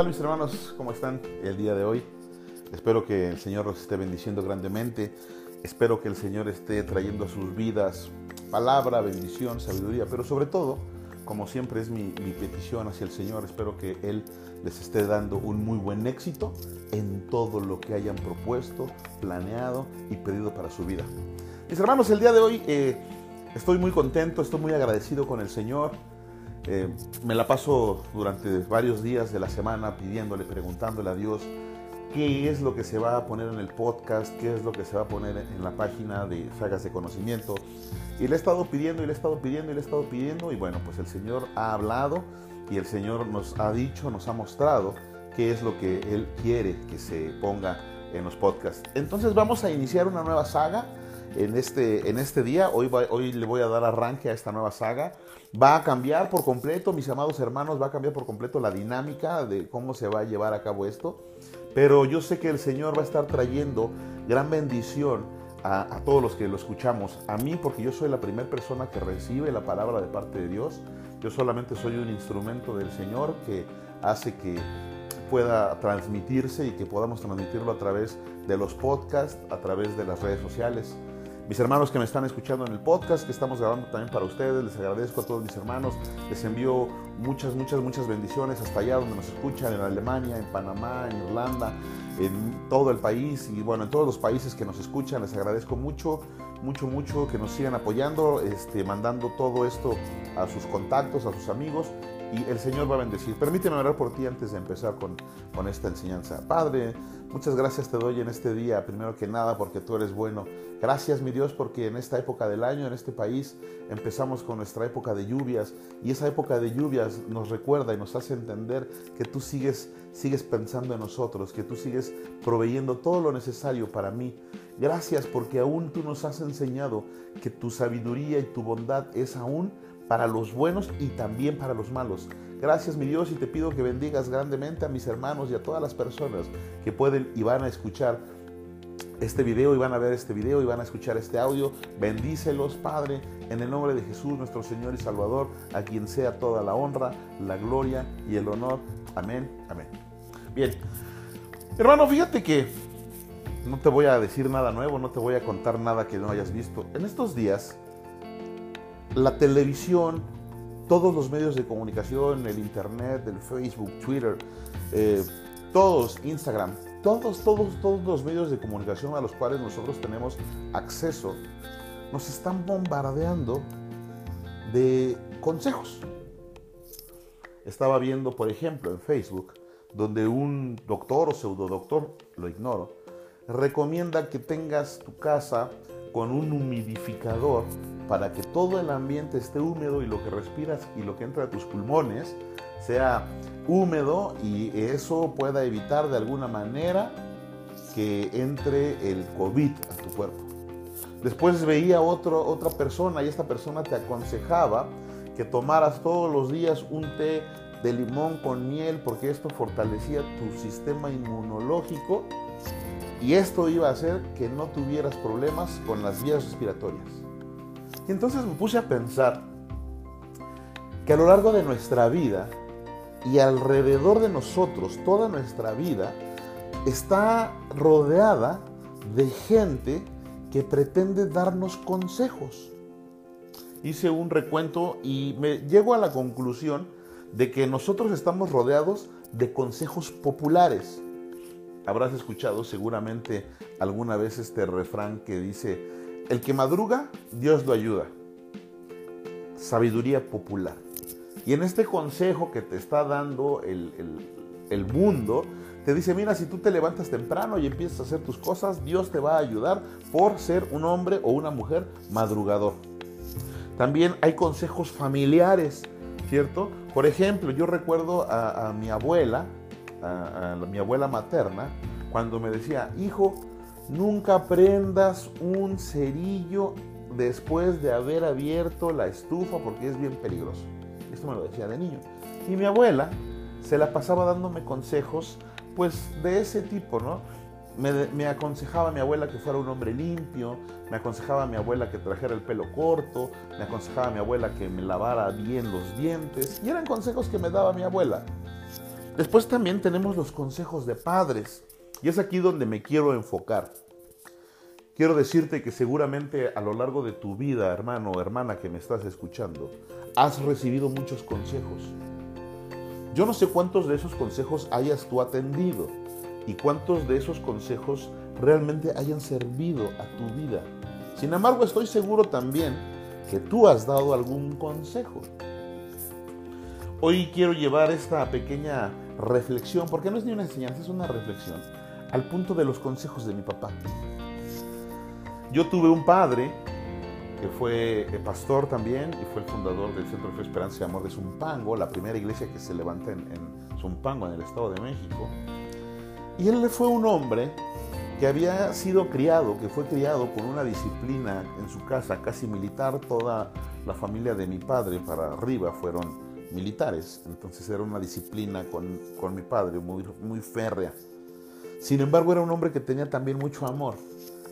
tal mis hermanos? ¿Cómo están el día de hoy? Espero que el Señor los esté bendiciendo grandemente. Espero que el Señor esté trayendo a sus vidas palabra, bendición, sabiduría, pero sobre todo, como siempre es mi, mi, petición hacia el Señor, espero que Él les esté dando un muy buen éxito en todo lo que hayan propuesto, planeado y pedido para su vida. Mis hermanos, el día de hoy eh, estoy muy contento, estoy muy agradecido con el Señor. Eh, me la paso durante varios días de la semana pidiéndole, preguntándole a Dios qué es lo que se va a poner en el podcast, qué es lo que se va a poner en la página de Sagas de Conocimiento. Y le he estado pidiendo y le he estado pidiendo y le he estado pidiendo y bueno, pues el Señor ha hablado y el Señor nos ha dicho, nos ha mostrado qué es lo que Él quiere que se ponga en los podcasts. Entonces vamos a iniciar una nueva saga en este, en este día. Hoy, hoy le voy a dar arranque a esta nueva saga. Va a cambiar por completo, mis amados hermanos, va a cambiar por completo la dinámica de cómo se va a llevar a cabo esto. Pero yo sé que el Señor va a estar trayendo gran bendición a, a todos los que lo escuchamos. A mí, porque yo soy la primera persona que recibe la palabra de parte de Dios. Yo solamente soy un instrumento del Señor que hace que pueda transmitirse y que podamos transmitirlo a través de los podcasts, a través de las redes sociales. Mis hermanos que me están escuchando en el podcast, que estamos grabando también para ustedes, les agradezco a todos mis hermanos, les envío muchas, muchas, muchas bendiciones hasta allá donde nos escuchan, en Alemania, en Panamá, en Irlanda, en todo el país y bueno, en todos los países que nos escuchan, les agradezco mucho, mucho, mucho que nos sigan apoyando, este, mandando todo esto a sus contactos, a sus amigos y el Señor va a bendecir. Permíteme orar por ti antes de empezar con, con esta enseñanza. Padre, muchas gracias te doy en este día, primero que nada porque tú eres bueno. Gracias mi Dios porque en esta época del año, en este país, empezamos con nuestra época de lluvias y esa época de lluvias nos recuerda y nos hace entender que tú sigues, sigues pensando en nosotros, que tú sigues proveyendo todo lo necesario para mí. Gracias porque aún tú nos has enseñado que tu sabiduría y tu bondad es aún para los buenos y también para los malos. Gracias mi Dios y te pido que bendigas grandemente a mis hermanos y a todas las personas que pueden y van a escuchar este video y van a ver este video y van a escuchar este audio. Bendícelos, Padre, en el nombre de Jesús, nuestro Señor y Salvador, a quien sea toda la honra, la gloria y el honor. Amén, amén. Bien, hermano, fíjate que no te voy a decir nada nuevo, no te voy a contar nada que no hayas visto. En estos días la televisión, todos los medios de comunicación, el internet, el Facebook, Twitter, eh, todos, Instagram, todos, todos, todos los medios de comunicación a los cuales nosotros tenemos acceso, nos están bombardeando de consejos. Estaba viendo, por ejemplo, en Facebook, donde un doctor o pseudodoctor, lo ignoro, recomienda que tengas tu casa con un humidificador para que todo el ambiente esté húmedo y lo que respiras y lo que entra a tus pulmones sea húmedo y eso pueda evitar de alguna manera que entre el COVID a tu cuerpo. Después veía otro, otra persona y esta persona te aconsejaba que tomaras todos los días un té de limón con miel porque esto fortalecía tu sistema inmunológico y esto iba a hacer que no tuvieras problemas con las vías respiratorias. Y entonces me puse a pensar que a lo largo de nuestra vida y alrededor de nosotros, toda nuestra vida, está rodeada de gente que pretende darnos consejos. Hice un recuento y me llego a la conclusión de que nosotros estamos rodeados de consejos populares habrás escuchado seguramente alguna vez este refrán que dice, el que madruga, Dios lo ayuda. Sabiduría popular. Y en este consejo que te está dando el, el, mundo, te dice, mira, si tú te levantas temprano y empiezas a hacer tus cosas, Dios te va a ayudar por ser un hombre o una mujer madrugador. También hay consejos familiares, ¿cierto? Por ejemplo, yo recuerdo a, a mi abuela, a, mi abuela materna cuando me decía, hijo, nunca prendas un cerillo después de haber abierto la estufa porque es bien peligroso. Esto me lo decía de niño. Y mi abuela se la pasaba dándome consejos, pues de ese tipo, ¿no? Me, me, aconsejaba mi abuela que fuera un hombre limpio, me aconsejaba mi abuela que trajera el pelo corto, me aconsejaba mi abuela que me lavara bien los dientes, y eran consejos que me daba mi abuela. Después también tenemos los consejos de padres. Y es aquí donde me quiero enfocar. Quiero decirte que seguramente a lo largo de tu vida, hermano o hermana que me estás escuchando, has recibido muchos consejos. Yo no sé cuántos de esos consejos hayas tú atendido y cuántos de esos consejos realmente hayan servido a tu vida. Sin embargo, estoy seguro también que tú has dado algún consejo. Hoy quiero llevar esta pequeña reflexión, porque no es ni una enseñanza, es una reflexión, al punto de los consejos de mi papá. Yo tuve un padre que fue eh, pastor también y fue el fundador del Centro de Fe, Esperanza y Amor de Zumpango, la primera iglesia que se levanta en, en Zumpango, en el Estado de México. Y él fue un hombre que había sido criado, que fue criado con una disciplina en su casa casi militar, toda la familia de mi padre para arriba fueron militares, entonces era una disciplina con, con mi padre muy, muy férrea. Sin embargo, era un hombre que tenía también mucho amor.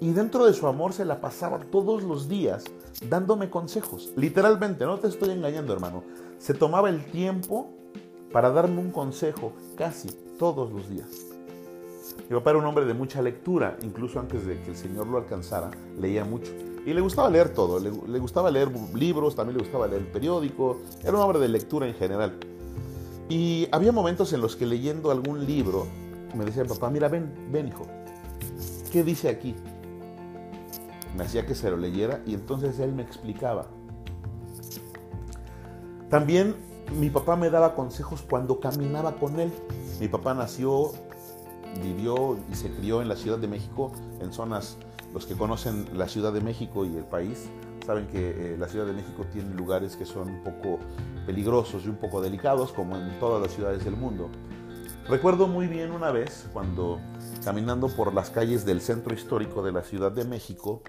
Y dentro de su amor se la pasaba todos los días dándome consejos. Literalmente, no te estoy engañando, hermano. Se tomaba el tiempo para darme un consejo casi todos los días. Mi papá era un hombre de mucha lectura, incluso antes de que el Señor lo alcanzara, leía mucho. Y le gustaba leer todo, le, gustaba leer libros, también le gustaba leer el periódico, era un hombre de lectura en general. Y había momentos en los que leyendo algún libro, me decía, papá, mira, ven, ven hijo, ¿qué dice aquí? Me hacía que se lo leyera y entonces él me explicaba. También mi papá me daba consejos cuando caminaba con él. Mi papá nació vivió y se crió en la Ciudad de México, en zonas, los que conocen la Ciudad de México y el país, saben que eh, la Ciudad de México tiene lugares que son un poco peligrosos y un poco delicados, como en todas las ciudades del mundo. Recuerdo muy bien una vez cuando caminando por las calles del centro histórico de la Ciudad de México,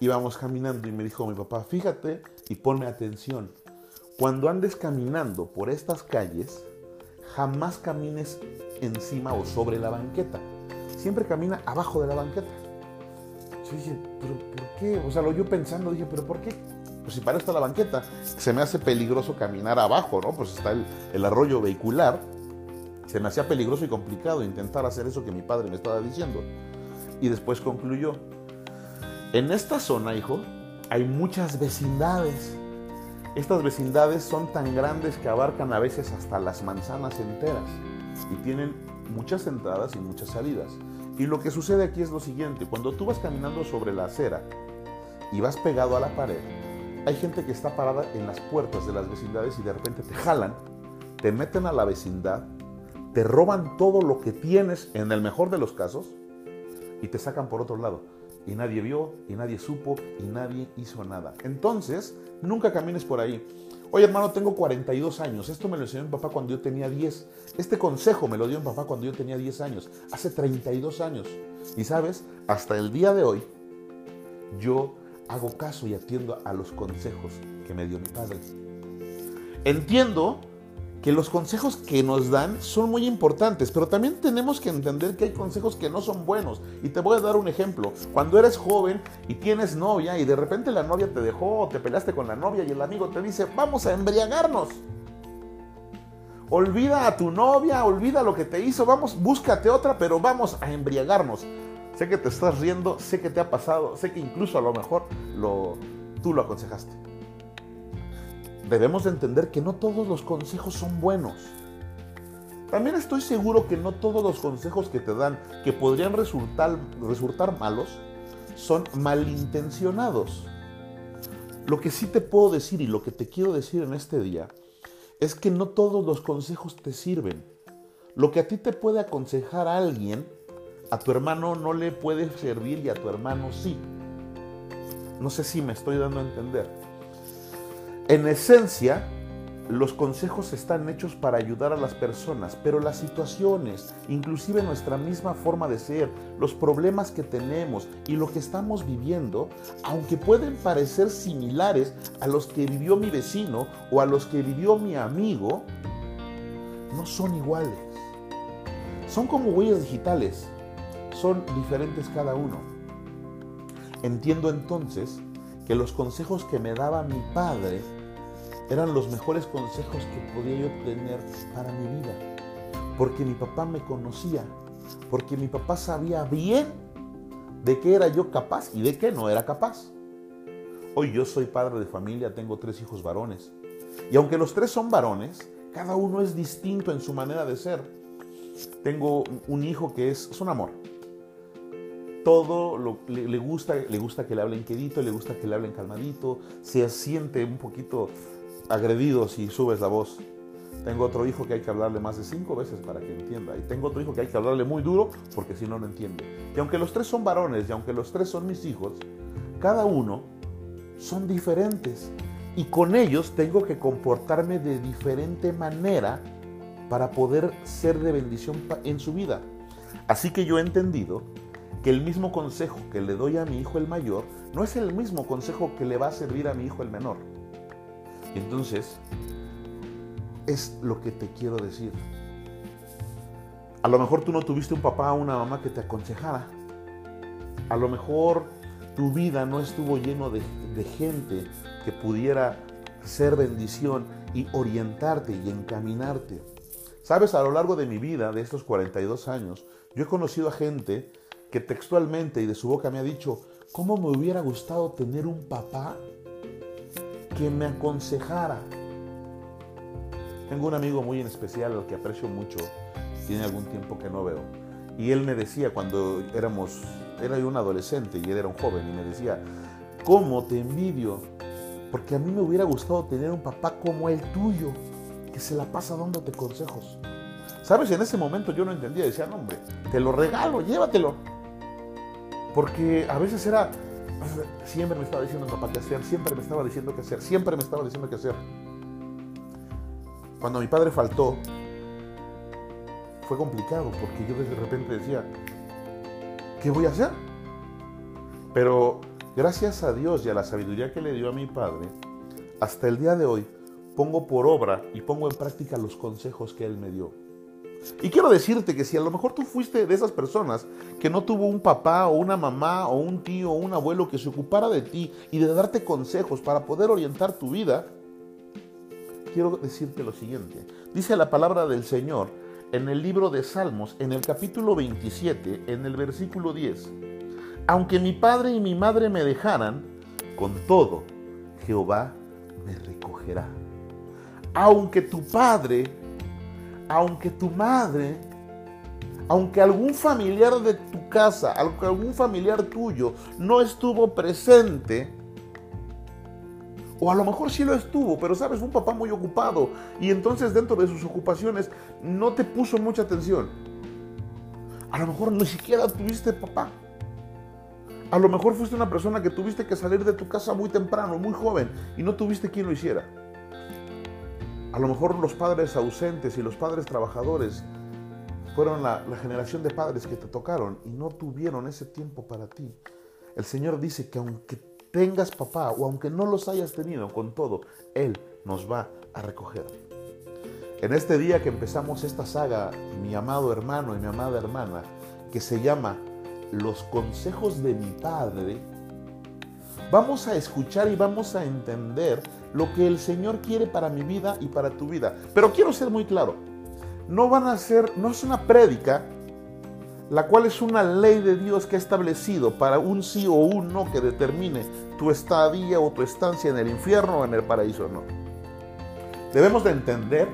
íbamos caminando y me dijo mi papá, fíjate y ponme atención, cuando andes caminando por estas calles, jamás camines encima o sobre la banqueta. Siempre camina abajo de la banqueta. Yo dije, ¿pero por qué? O sea, lo yo pensando, dije, ¿pero por qué? Pues si para esto la banqueta, se me hace peligroso caminar abajo, ¿no? Pues está el, el arroyo vehicular. Se me hacía peligroso y complicado intentar hacer eso que mi padre me estaba diciendo. Y después concluyó, en esta zona, hijo, hay muchas vecindades estas vecindades son tan grandes que abarcan a veces hasta las manzanas enteras y tienen muchas entradas y muchas salidas. Y lo que sucede aquí es lo siguiente, cuando tú vas caminando sobre la acera y vas pegado a la pared, hay gente que está parada en las puertas de las vecindades y de repente te jalan, te meten a la vecindad, te roban todo lo que tienes en el mejor de los casos y te sacan por otro lado y nadie vio, y nadie supo, y nadie hizo nada. Entonces, nunca camines por ahí. Oye hermano, tengo 42 años. Esto me lo enseñó mi papá cuando yo tenía 10. Este consejo me lo dio mi papá cuando yo tenía 10 años. Hace 32 años. Y sabes, hasta el día de hoy, yo hago caso y atiendo a los consejos que me dio mi padre. Entiendo que los consejos que nos dan son muy importantes, pero también tenemos que entender que hay consejos que no son buenos. Y te voy a dar un ejemplo. Cuando eres joven y tienes novia y de repente la novia te dejó te peleaste con la novia y el amigo te dice, vamos a embriagarnos. Olvida a tu novia, olvida lo que te hizo, vamos, búscate otra, pero vamos a embriagarnos. Sé que te estás riendo, sé que te ha pasado, sé que incluso a lo mejor lo, tú lo aconsejaste debemos de entender que no todos los consejos son buenos. También estoy seguro que no todos los consejos que te dan, que podrían resultar, resultar malos, son malintencionados. Lo que sí te puedo decir y lo que te quiero decir en este día es que no todos los consejos te sirven. Lo que a ti te puede aconsejar a alguien, a tu hermano no le puede servir y a tu hermano sí. No sé si me estoy dando a entender. En esencia, los consejos están hechos para ayudar a las personas, pero las situaciones, inclusive nuestra misma forma de ser, los problemas que tenemos y lo que estamos viviendo, aunque pueden parecer similares a los que vivió mi vecino o a los que vivió mi amigo, no son iguales. Son como huellas digitales, son diferentes cada uno. Entiendo entonces que los consejos que me daba mi padre eran los mejores consejos que podía yo tener para mi vida. porque mi papá me conocía, porque mi papá sabía bien de qué era yo capaz y de qué no era capaz. Hoy yo soy padre de familia, tengo tres hijos varones. Y aunque los tres son varones, cada uno es distinto en su manera de ser. Tengo un hijo que es, un amor. Todo lo, le, gusta, le gusta que le hablen quedito, le gusta que le hablen calmadito, se siente un poquito agredido si subes la voz. Tengo otro hijo que hay que hablarle más de cinco veces para que entienda. Y tengo otro hijo que hay que hablarle muy duro porque si no, no entiende. Y aunque los tres son varones y aunque los tres son mis hijos, cada uno son diferentes. Y con ellos tengo que comportarme de diferente manera para poder ser de bendición en su vida. Así que yo he entendido que el mismo consejo que le doy a mi hijo el mayor no es el mismo consejo que le va a servir a mi hijo el menor. Entonces, es lo que te quiero decir. A lo mejor tú no tuviste un papá o una mamá que te aconsejara. A lo mejor tu vida no estuvo lleno de, de gente que pudiera ser bendición y orientarte y encaminarte. Sabes, a lo largo de mi vida, de estos 42 años, yo he conocido a gente que textualmente y de su boca me ha dicho, ¿cómo me hubiera gustado tener un papá que me aconsejara, tengo un amigo muy en especial al que aprecio mucho, tiene algún tiempo que no veo. Y él me decía cuando éramos, era yo un adolescente y él era un joven, y me decía, ¿cómo te envidio? Porque a mí me hubiera gustado tener un papá como el tuyo, que se la pasa dándote consejos. ¿Sabes? En ese momento yo no entendía, decía, no, hombre, te lo regalo, llévatelo. Porque a veces era, siempre me estaba diciendo papá hacer, siempre me estaba diciendo qué hacer, siempre me estaba diciendo qué hacer. Cuando mi padre faltó, fue complicado porque yo de repente decía, ¿qué voy a hacer? Pero gracias a Dios y a la sabiduría que le dio a mi padre, hasta el día de hoy pongo por obra y pongo en práctica los consejos que él me dio. Y quiero decirte que si a lo mejor tú fuiste de esas personas que no tuvo un papá o una mamá o un tío o un abuelo que se ocupara de ti y de darte consejos para poder orientar tu vida, quiero decirte lo siguiente. Dice la palabra del Señor en el libro de Salmos, en el capítulo 27, en el versículo 10. Aunque mi padre y mi madre me dejaran, con todo, Jehová me recogerá. Aunque tu padre, aunque tu madre, aunque algún familiar de tu casa, aunque algún familiar tuyo no estuvo presente, o a lo mejor sí lo estuvo, pero sabes, un papá muy ocupado y entonces dentro de sus ocupaciones no te puso mucha atención. A lo mejor ni siquiera tuviste papá. A lo mejor fuiste una persona que tuviste que salir de tu casa muy temprano, muy joven, y no tuviste quien lo hiciera. A lo mejor los padres ausentes y los padres trabajadores fueron la, la generación de padres que te tocaron y no tuvieron ese tiempo para ti. El Señor dice que aunque tengas papá o aunque no los hayas tenido, con todo, Él nos va a recoger. En este día que empezamos esta saga, mi amado hermano y mi amada hermana, que se llama Los consejos de mi Padre, vamos a escuchar y vamos a entender lo que el Señor quiere para mi vida y para tu vida. Pero quiero ser muy claro, no van a ser, no es una prédica la cual es una ley de Dios que ha establecido para un sí o un no que determine tu estadía o tu estancia en el infierno o en el paraíso no. Debemos de entender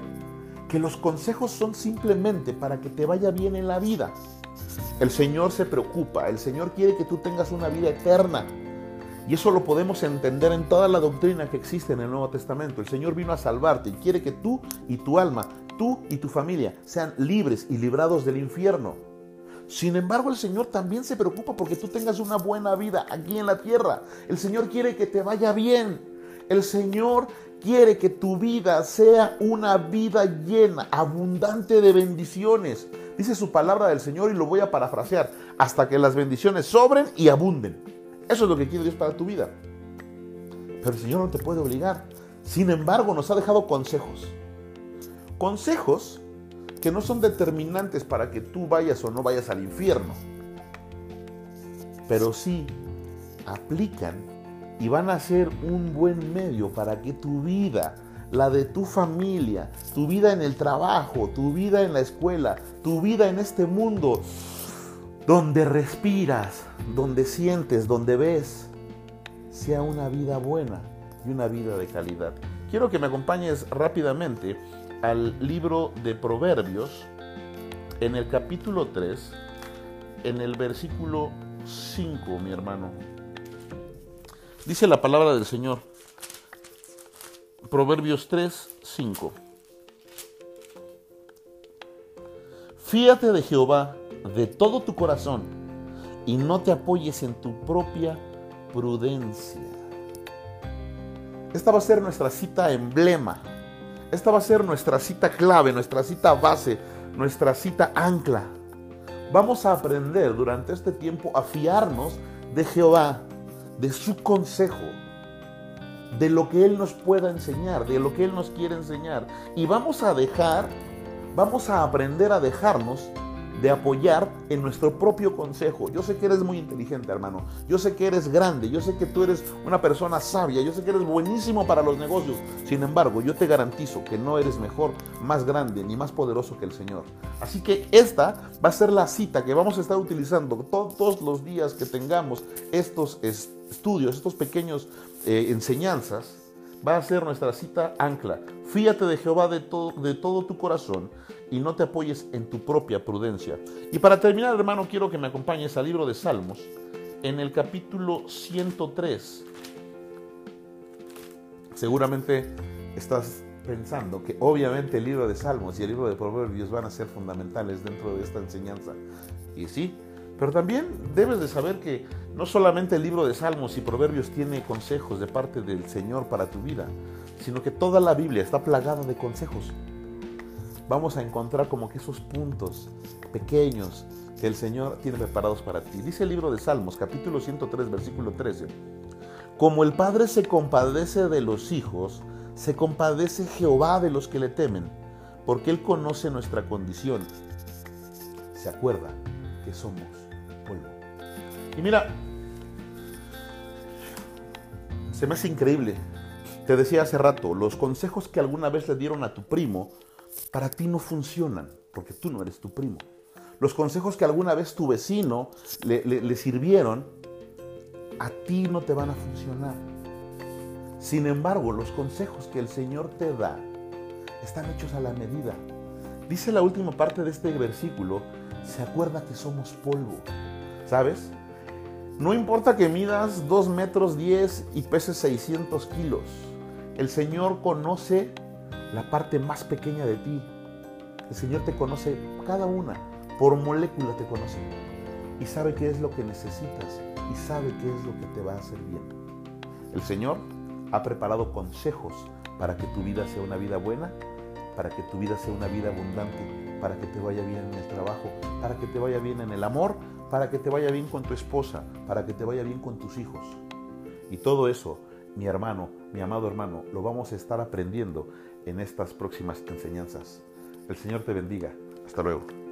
que los consejos son simplemente para que te vaya bien en la vida. El Señor se preocupa, el Señor quiere que tú tengas una vida eterna. Y eso lo podemos entender en toda la doctrina que existe en el Nuevo Testamento. El Señor vino a salvarte y quiere que tú y tu alma, tú y tu familia sean libres y librados del infierno. Sin embargo, el Señor también se preocupa porque tú tengas una buena vida aquí en la tierra. El Señor quiere que te vaya bien. El Señor quiere que tu vida sea una vida llena, abundante de bendiciones. Dice su palabra del Señor y lo voy a parafrasear, hasta que las bendiciones sobren y abunden. Eso es lo que quiere Dios para tu vida. Pero el Señor no te puede obligar. Sin embargo, nos ha dejado consejos. Consejos que no son determinantes para que tú vayas o no vayas al infierno, pero sí aplican y van a ser un buen medio para que tu vida la de tu familia, tu vida en el trabajo, tu vida en la escuela, tu vida en este mundo, donde respiras, donde sientes, donde ves, sea una vida buena y una vida de calidad. Quiero que me acompañes rápidamente al libro de Proverbios, en el capítulo 3, en el versículo 5, mi hermano. Dice la palabra del Señor. Proverbios 3, 5. Fíate de Jehová de todo tu corazón y no te apoyes en tu propia prudencia. Esta va a ser nuestra cita emblema. Esta va a ser nuestra cita clave, nuestra cita base, nuestra cita ancla. Vamos a aprender durante este tiempo a fiarnos de Jehová, de su consejo, de lo que Él nos pueda enseñar, de lo que Él nos quiere enseñar. Y vamos a dejar, vamos a aprender a dejarnos de apoyar en nuestro propio consejo. Yo sé que eres muy inteligente, hermano. Yo sé que eres grande. Yo sé que tú eres una persona sabia. Yo sé que eres buenísimo para los negocios. Sin embargo, yo te garantizo que no eres mejor, más grande ni más poderoso que el Señor. Así que esta va a ser la cita que vamos a estar utilizando todos los días que tengamos estos estudios, estos pequeños eh, enseñanzas. Va a ser nuestra cita ancla. Fíate de Jehová de todo, de todo tu corazón y no te apoyes en tu propia prudencia. Y para terminar, hermano, quiero que me acompañes al libro de Salmos, en el capítulo 103. Seguramente estás pensando que obviamente el libro de Salmos y el libro de Proverbios van a ser fundamentales dentro de esta enseñanza. Y sí, pero también debes de saber que no solamente el libro de Salmos y Proverbios tiene consejos de parte del Señor para tu vida, sino que toda la Biblia está plagada de consejos vamos a encontrar como que esos puntos pequeños que el Señor tiene preparados para ti. Dice el libro de Salmos, capítulo 103, versículo 13. Como el Padre se compadece de los hijos, se compadece Jehová de los que le temen, porque Él conoce nuestra condición. Se acuerda que somos. Y mira, se me hace increíble. Te decía hace rato, los consejos que alguna vez le dieron a tu primo para ti no funcionan, porque tú no eres tu primo. Los consejos que alguna vez tu vecino le, sirvieron, a ti no te van a funcionar. Sin embargo, los consejos que el Señor te da están hechos a la medida. Dice la última parte de este versículo, se acuerda que somos polvo. ¿Sabes? No importa que midas 2 metros 10 y peses 600 kilos. El Señor conoce la parte más pequeña de ti. El Señor te conoce cada una, por molécula te conoce. Y sabe qué es lo que necesitas y sabe qué es lo que te va a hacer bien. El Señor ha preparado consejos para que tu vida sea una vida buena, para que tu vida sea una vida abundante, para que te vaya bien en el trabajo, para que te vaya bien en el amor, para que te vaya bien con tu esposa, para que te vaya bien con tus hijos. Y todo eso, mi hermano, mi amado hermano, lo vamos a estar aprendiendo en estas próximas enseñanzas. El Señor te bendiga. Hasta luego.